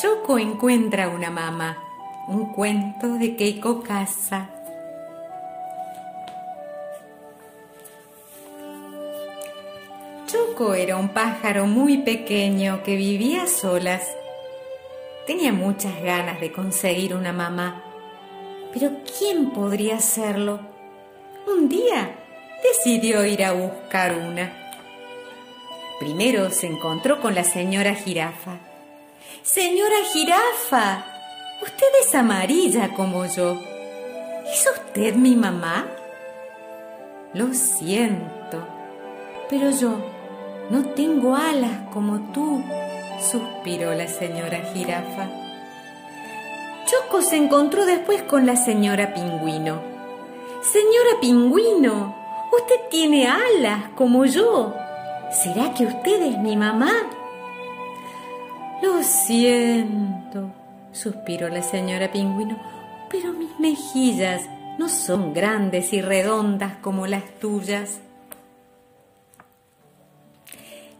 Choco encuentra una mamá. Un cuento de Keiko Casa. Choco era un pájaro muy pequeño que vivía a solas. Tenía muchas ganas de conseguir una mamá. Pero ¿quién podría hacerlo? Un día decidió ir a buscar una. Primero se encontró con la señora jirafa. Señora jirafa, usted es amarilla como yo. ¿Es usted mi mamá? Lo siento, pero yo no tengo alas como tú, suspiró la señora jirafa. Choco se encontró después con la señora pingüino. Señora pingüino, usted tiene alas como yo. ¿Será que usted es mi mamá? Siento, suspiró la señora pingüino, pero mis mejillas no son grandes y redondas como las tuyas.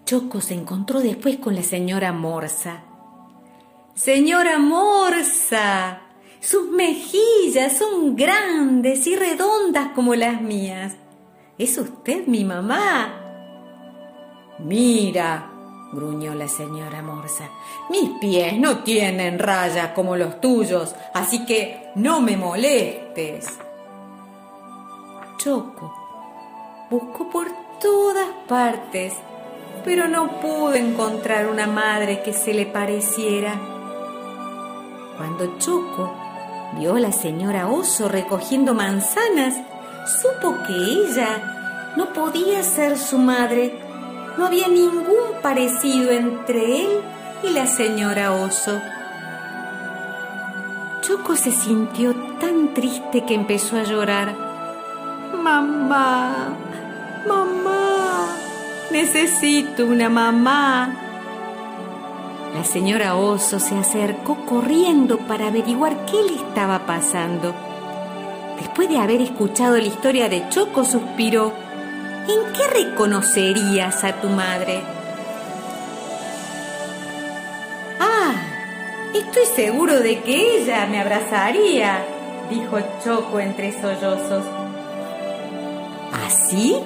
Choco se encontró después con la señora Morsa. Señora Morsa, sus mejillas son grandes y redondas como las mías. ¿Es usted mi mamá? Mira, gruñó la señora Morsa, mis pies no tienen rayas como los tuyos, así que no me molestes. Choco buscó por todas partes pero no pudo encontrar una madre que se le pareciera. Cuando Choco vio a la señora Oso recogiendo manzanas, supo que ella no podía ser su madre. No había ningún parecido entre él y la señora Oso. Choco se sintió tan triste que empezó a llorar. Mamá, mamá, necesito una mamá. La señora Oso se acercó corriendo para averiguar qué le estaba pasando. Después de haber escuchado la historia de Choco, suspiró. ¿En qué reconocerías a tu madre? Ah, estoy seguro de que ella me abrazaría, dijo Choco entre sollozos. ¿Así?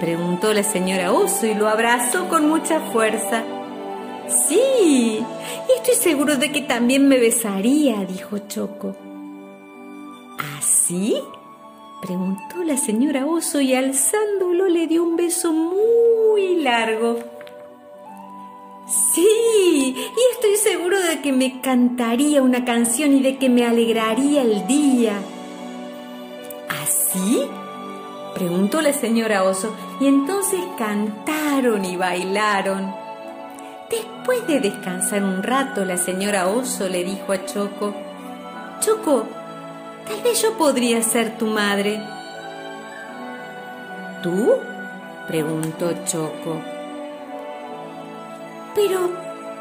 preguntó la señora Oso y lo abrazó con mucha fuerza. Sí, estoy seguro de que también me besaría, dijo Choco. ¿Así? Preguntó la señora Oso y alzándolo le dio un beso muy largo. Sí, y estoy seguro de que me cantaría una canción y de que me alegraría el día. ¿Así? preguntó la señora Oso, y entonces cantaron y bailaron. Después de descansar un rato, la señora Oso le dijo a Choco, Choco, tal vez yo podría ser tu madre. ¿Tú? preguntó Choco. Pero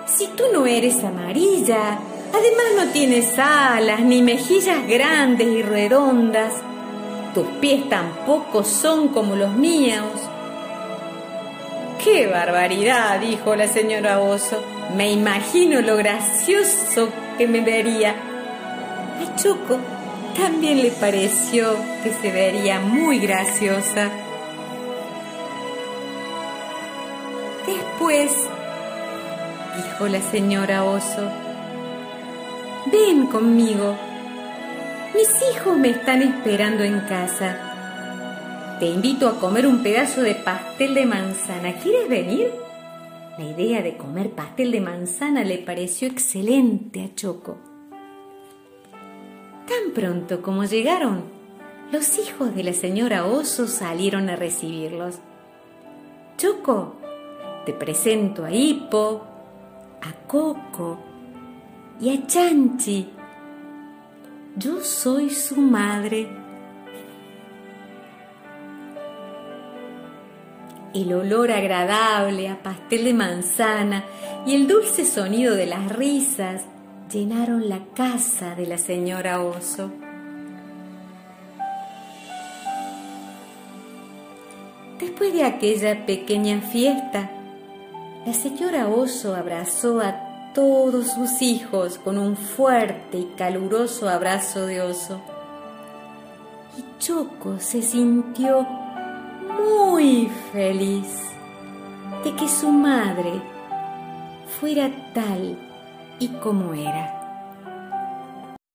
si tú no eres amarilla, además no tienes alas ni mejillas grandes y redondas, tus pies tampoco son como los míos. ¡Qué barbaridad! dijo la señora Oso. Me imagino lo gracioso que me vería. A Choco también le pareció que se vería muy graciosa. Después, dijo la señora Oso, ven conmigo. Mis hijos me están esperando en casa. Te invito a comer un pedazo de pastel de manzana. ¿Quieres venir? La idea de comer pastel de manzana le pareció excelente a Choco. Tan pronto como llegaron, los hijos de la señora Oso salieron a recibirlos. Choco, te presento a Hippo, a Coco y a Chanchi. Yo soy su madre. El olor agradable a pastel de manzana y el dulce sonido de las risas llenaron la casa de la señora Oso. Después de aquella pequeña fiesta, la señora Oso abrazó a todos sus hijos con un fuerte y caluroso abrazo de oso. Y Choco se sintió muy feliz de que su madre fuera tal y como era.